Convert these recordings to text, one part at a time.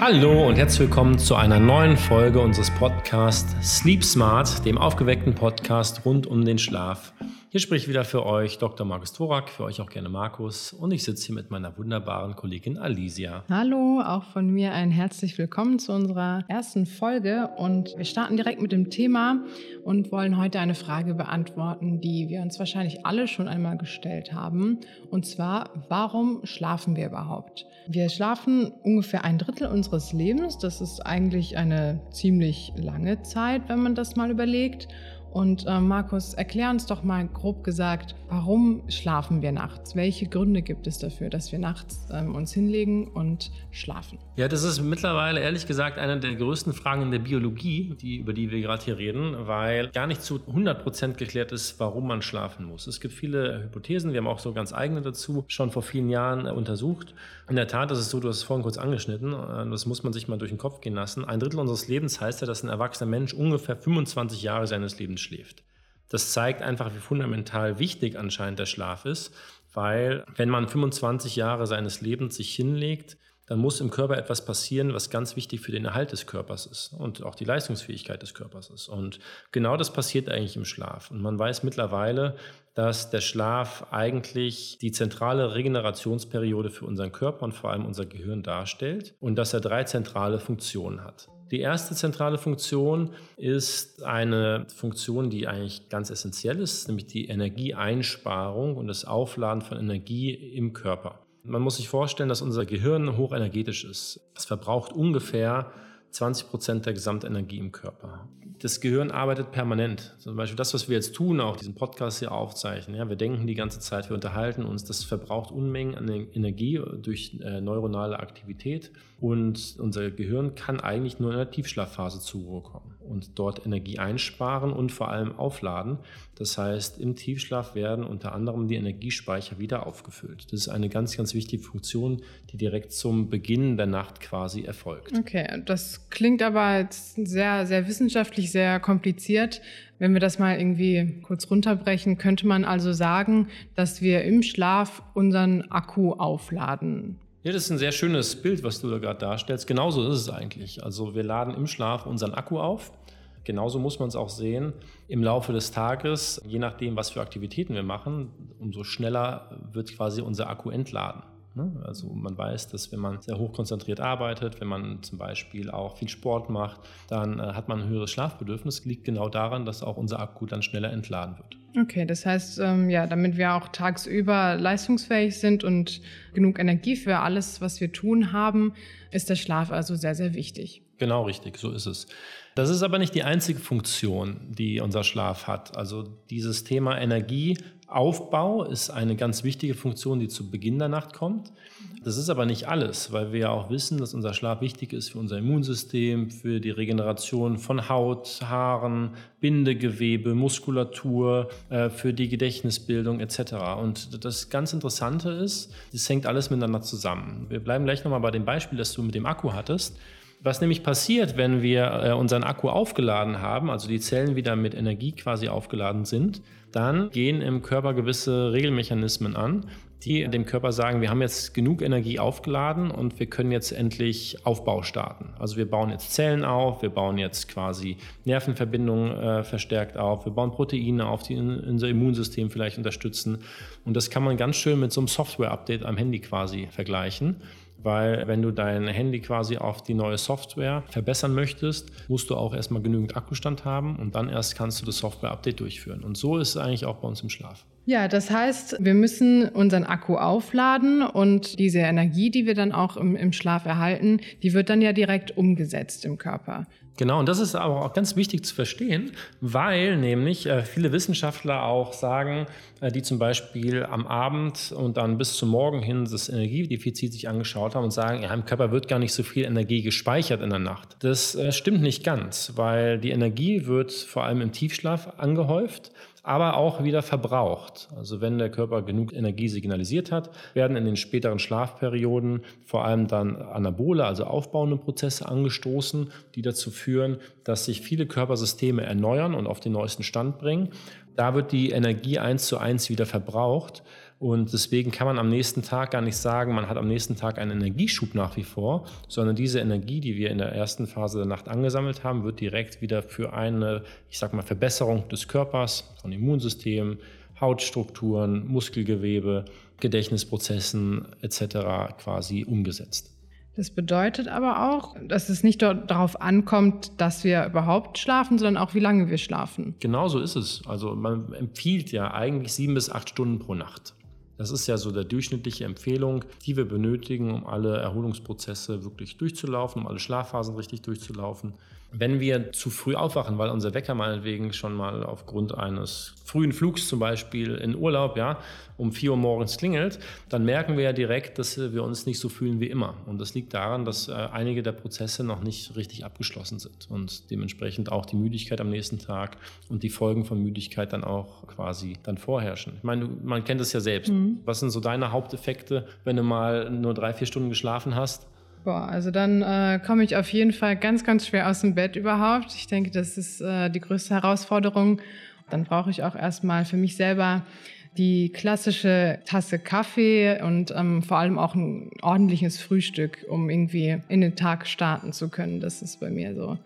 Hallo und herzlich willkommen zu einer neuen Folge unseres Podcasts Sleep Smart, dem aufgeweckten Podcast rund um den Schlaf. Hier spricht wieder für euch Dr. Markus Thorak, für euch auch gerne Markus. Und ich sitze hier mit meiner wunderbaren Kollegin Alicia. Hallo, auch von mir ein herzlich willkommen zu unserer ersten Folge. Und wir starten direkt mit dem Thema und wollen heute eine Frage beantworten, die wir uns wahrscheinlich alle schon einmal gestellt haben. Und zwar, warum schlafen wir überhaupt? Wir schlafen ungefähr ein Drittel unseres Lebens. Das ist eigentlich eine ziemlich lange Zeit, wenn man das mal überlegt. Und äh, Markus, erklär uns doch mal grob gesagt, warum schlafen wir nachts? Welche Gründe gibt es dafür, dass wir nachts ähm, uns hinlegen und schlafen? Ja, das ist mittlerweile ehrlich gesagt eine der größten Fragen in der Biologie, die, über die wir gerade hier reden, weil gar nicht zu 100 Prozent geklärt ist, warum man schlafen muss. Es gibt viele Hypothesen, wir haben auch so ganz eigene dazu schon vor vielen Jahren untersucht. In der Tat ist es so, du hast es vorhin kurz angeschnitten, äh, das muss man sich mal durch den Kopf gehen lassen. Ein Drittel unseres Lebens heißt ja, dass ein erwachsener Mensch ungefähr 25 Jahre seines Lebens schläft. Das zeigt einfach, wie fundamental wichtig anscheinend der Schlaf ist, weil wenn man 25 Jahre seines Lebens sich hinlegt, dann muss im Körper etwas passieren, was ganz wichtig für den Erhalt des Körpers ist und auch die Leistungsfähigkeit des Körpers ist. Und genau das passiert eigentlich im Schlaf. Und man weiß mittlerweile, dass der Schlaf eigentlich die zentrale Regenerationsperiode für unseren Körper und vor allem unser Gehirn darstellt und dass er drei zentrale Funktionen hat. Die erste zentrale Funktion ist eine Funktion, die eigentlich ganz essentiell ist, nämlich die Energieeinsparung und das Aufladen von Energie im Körper. Man muss sich vorstellen, dass unser Gehirn hochenergetisch ist. Es verbraucht ungefähr 20 Prozent der Gesamtenergie im Körper. Das Gehirn arbeitet permanent. Zum Beispiel das, was wir jetzt tun, auch diesen Podcast hier aufzeichnen. Ja, wir denken die ganze Zeit, wir unterhalten uns. Das verbraucht Unmengen an Energie durch äh, neuronale Aktivität. Und unser Gehirn kann eigentlich nur in der Tiefschlafphase zur Ruhe kommen und dort Energie einsparen und vor allem aufladen. Das heißt, im Tiefschlaf werden unter anderem die Energiespeicher wieder aufgefüllt. Das ist eine ganz, ganz wichtige Funktion, die direkt zum Beginn der Nacht quasi erfolgt. Okay, das klingt aber sehr, sehr wissenschaftlich, sehr kompliziert. Wenn wir das mal irgendwie kurz runterbrechen, könnte man also sagen, dass wir im Schlaf unseren Akku aufladen. Ja, das ist ein sehr schönes Bild, was du da gerade darstellst. Genauso ist es eigentlich. Also wir laden im Schlaf unseren Akku auf. Genauso muss man es auch sehen. Im Laufe des Tages, je nachdem, was für Aktivitäten wir machen, umso schneller wird quasi unser Akku entladen. Ne? Also man weiß, dass wenn man sehr hochkonzentriert arbeitet, wenn man zum Beispiel auch viel Sport macht, dann äh, hat man ein höheres Schlafbedürfnis. Liegt genau daran, dass auch unser Akku dann schneller entladen wird. Okay, das heißt, ähm, ja, damit wir auch tagsüber leistungsfähig sind und genug Energie für alles, was wir tun haben, ist der Schlaf also sehr, sehr wichtig. Genau richtig, so ist es. Das ist aber nicht die einzige Funktion, die unser Schlaf hat. Also dieses Thema Energieaufbau ist eine ganz wichtige Funktion, die zu Beginn der Nacht kommt. Das ist aber nicht alles, weil wir ja auch wissen, dass unser Schlaf wichtig ist für unser Immunsystem, für die Regeneration von Haut, Haaren, Bindegewebe, Muskulatur, äh, für die Gedächtnisbildung etc. Und das ganz Interessante ist, das hängt alles miteinander zusammen. Wir bleiben gleich nochmal bei dem Beispiel, das du mit dem Akku hattest. Was nämlich passiert, wenn wir äh, unseren Akku aufgeladen haben, also die Zellen wieder mit Energie quasi aufgeladen sind, dann gehen im Körper gewisse Regelmechanismen an, die dem Körper sagen, wir haben jetzt genug Energie aufgeladen und wir können jetzt endlich Aufbau starten. Also wir bauen jetzt Zellen auf, wir bauen jetzt quasi Nervenverbindungen äh, verstärkt auf, wir bauen Proteine auf, die unser Immunsystem vielleicht unterstützen. Und das kann man ganz schön mit so einem Software-Update am Handy quasi vergleichen weil wenn du dein Handy quasi auf die neue Software verbessern möchtest, musst du auch erstmal genügend Akkustand haben und dann erst kannst du das Software-Update durchführen. Und so ist es eigentlich auch bei uns im Schlaf. Ja, das heißt, wir müssen unseren Akku aufladen und diese Energie, die wir dann auch im, im, Schlaf erhalten, die wird dann ja direkt umgesetzt im Körper. Genau, und das ist aber auch ganz wichtig zu verstehen, weil nämlich äh, viele Wissenschaftler auch sagen, äh, die zum Beispiel am Abend und dann bis zum Morgen hin das Energiedefizit sich angeschaut haben und sagen, ja, im Körper wird gar nicht so viel Energie gespeichert in der Nacht. Das äh, stimmt nicht ganz, weil die Energie wird vor allem im Tiefschlaf angehäuft aber auch wieder verbraucht. Also wenn der Körper genug Energie signalisiert hat, werden in den späteren Schlafperioden vor allem dann Anabole, also aufbauende Prozesse angestoßen, die dazu führen, dass sich viele Körpersysteme erneuern und auf den neuesten Stand bringen. Da wird die Energie eins zu eins wieder verbraucht. Und deswegen kann man am nächsten Tag gar nicht sagen, man hat am nächsten Tag einen Energieschub nach wie vor, sondern diese Energie, die wir in der ersten Phase der Nacht angesammelt haben, wird direkt wieder für eine, ich sag mal, Verbesserung des Körpers, von Immunsystem, Hautstrukturen, Muskelgewebe, Gedächtnisprozessen etc. quasi umgesetzt. Das bedeutet aber auch, dass es nicht darauf ankommt, dass wir überhaupt schlafen, sondern auch, wie lange wir schlafen. Genau so ist es. Also man empfiehlt ja eigentlich sieben bis acht Stunden pro Nacht. Das ist ja so der durchschnittliche Empfehlung, die wir benötigen, um alle Erholungsprozesse wirklich durchzulaufen, um alle Schlafphasen richtig durchzulaufen. Wenn wir zu früh aufwachen, weil unser Wecker meinetwegen schon mal aufgrund eines frühen Flugs zum Beispiel in Urlaub, ja, um 4 Uhr morgens klingelt, dann merken wir ja direkt, dass wir uns nicht so fühlen wie immer. Und das liegt daran, dass äh, einige der Prozesse noch nicht richtig abgeschlossen sind und dementsprechend auch die Müdigkeit am nächsten Tag und die Folgen von Müdigkeit dann auch quasi dann vorherrschen. Ich meine, man kennt es ja selbst. Mhm. Was sind so deine Haupteffekte, wenn du mal nur drei, vier Stunden geschlafen hast? Boah, also dann äh, komme ich auf jeden Fall ganz, ganz schwer aus dem Bett überhaupt. Ich denke, das ist äh, die größte Herausforderung. Dann brauche ich auch erstmal für mich selber die klassische Tasse Kaffee und ähm, vor allem auch ein ordentliches Frühstück, um irgendwie in den Tag starten zu können. Das ist bei mir so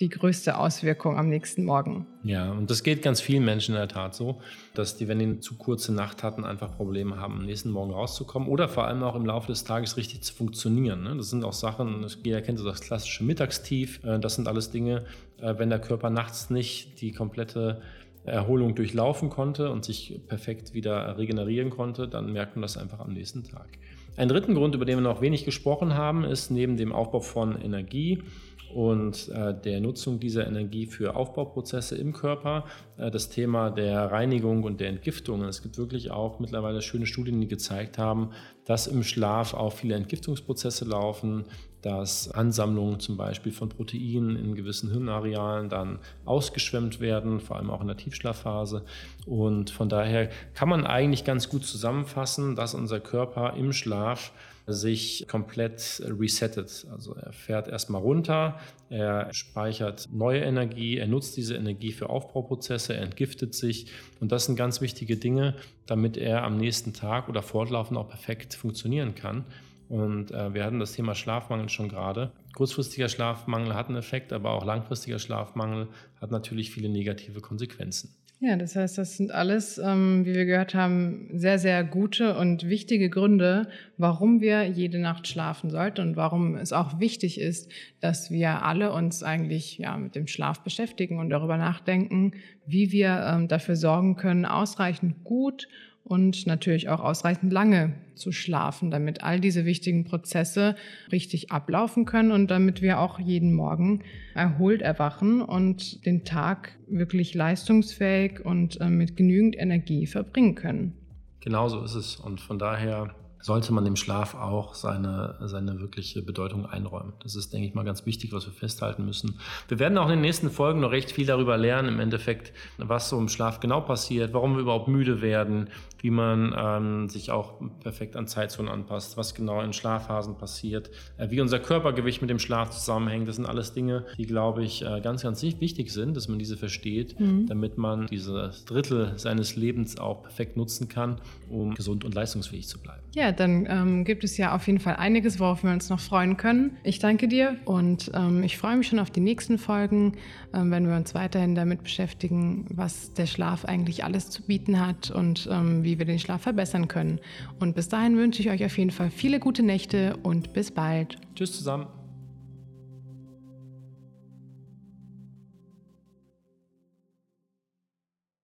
die größte Auswirkung am nächsten Morgen. Ja, und das geht ganz vielen Menschen in der Tat so, dass die, wenn die eine zu kurze Nacht hatten, einfach Probleme haben, am nächsten Morgen rauszukommen oder vor allem auch im Laufe des Tages richtig zu funktionieren. Ne? Das sind auch Sachen, jeder kennt das klassische Mittagstief, äh, das sind alles Dinge, äh, wenn der Körper nachts nicht die komplette Erholung durchlaufen konnte und sich perfekt wieder regenerieren konnte, dann merkt man das einfach am nächsten Tag. Ein dritten Grund, über den wir noch wenig gesprochen haben, ist neben dem Aufbau von Energie und äh, der Nutzung dieser Energie für Aufbauprozesse im Körper, äh, das Thema der Reinigung und der Entgiftung. Es gibt wirklich auch mittlerweile schöne Studien, die gezeigt haben, dass im Schlaf auch viele Entgiftungsprozesse laufen, dass Ansammlungen zum Beispiel von Proteinen in gewissen Hirnarealen dann ausgeschwemmt werden, vor allem auch in der Tiefschlafphase. Und von daher kann man eigentlich ganz gut zusammenfassen, dass unser Körper im Schlaf sich komplett resettet. Also er fährt erstmal runter, er speichert neue Energie, er nutzt diese Energie für Aufbauprozesse, er entgiftet sich und das sind ganz wichtige Dinge, damit er am nächsten Tag oder fortlaufend auch perfekt funktionieren kann. Und äh, wir hatten das Thema Schlafmangel schon gerade. Kurzfristiger Schlafmangel hat einen Effekt, aber auch langfristiger Schlafmangel hat natürlich viele negative Konsequenzen. Ja, das heißt, das sind alles, ähm, wie wir gehört haben, sehr, sehr gute und wichtige Gründe, warum wir jede Nacht schlafen sollten und warum es auch wichtig ist, dass wir alle uns eigentlich ja, mit dem Schlaf beschäftigen und darüber nachdenken, wie wir ähm, dafür sorgen können, ausreichend gut und natürlich auch ausreichend lange zu schlafen, damit all diese wichtigen Prozesse richtig ablaufen können und damit wir auch jeden Morgen erholt erwachen und den Tag wirklich leistungsfähig und äh, mit genügend Energie verbringen können. Genauso ist es und von daher sollte man dem Schlaf auch seine, seine wirkliche Bedeutung einräumen. Das ist, denke ich mal, ganz wichtig, was wir festhalten müssen. Wir werden auch in den nächsten Folgen noch recht viel darüber lernen, im Endeffekt, was so im Schlaf genau passiert, warum wir überhaupt müde werden, wie man ähm, sich auch perfekt an Zeitzonen anpasst, was genau in Schlafphasen passiert, äh, wie unser Körpergewicht mit dem Schlaf zusammenhängt. Das sind alles Dinge, die, glaube ich, äh, ganz, ganz wichtig sind, dass man diese versteht, mhm. damit man dieses Drittel seines Lebens auch perfekt nutzen kann, um gesund und leistungsfähig zu bleiben. Ja, dann ähm, gibt es ja auf jeden Fall einiges, worauf wir uns noch freuen können. Ich danke dir und ähm, ich freue mich schon auf die nächsten Folgen, ähm, wenn wir uns weiterhin damit beschäftigen, was der Schlaf eigentlich alles zu bieten hat und ähm, wie wir den Schlaf verbessern können. Und bis dahin wünsche ich euch auf jeden Fall viele gute Nächte und bis bald. Tschüss zusammen.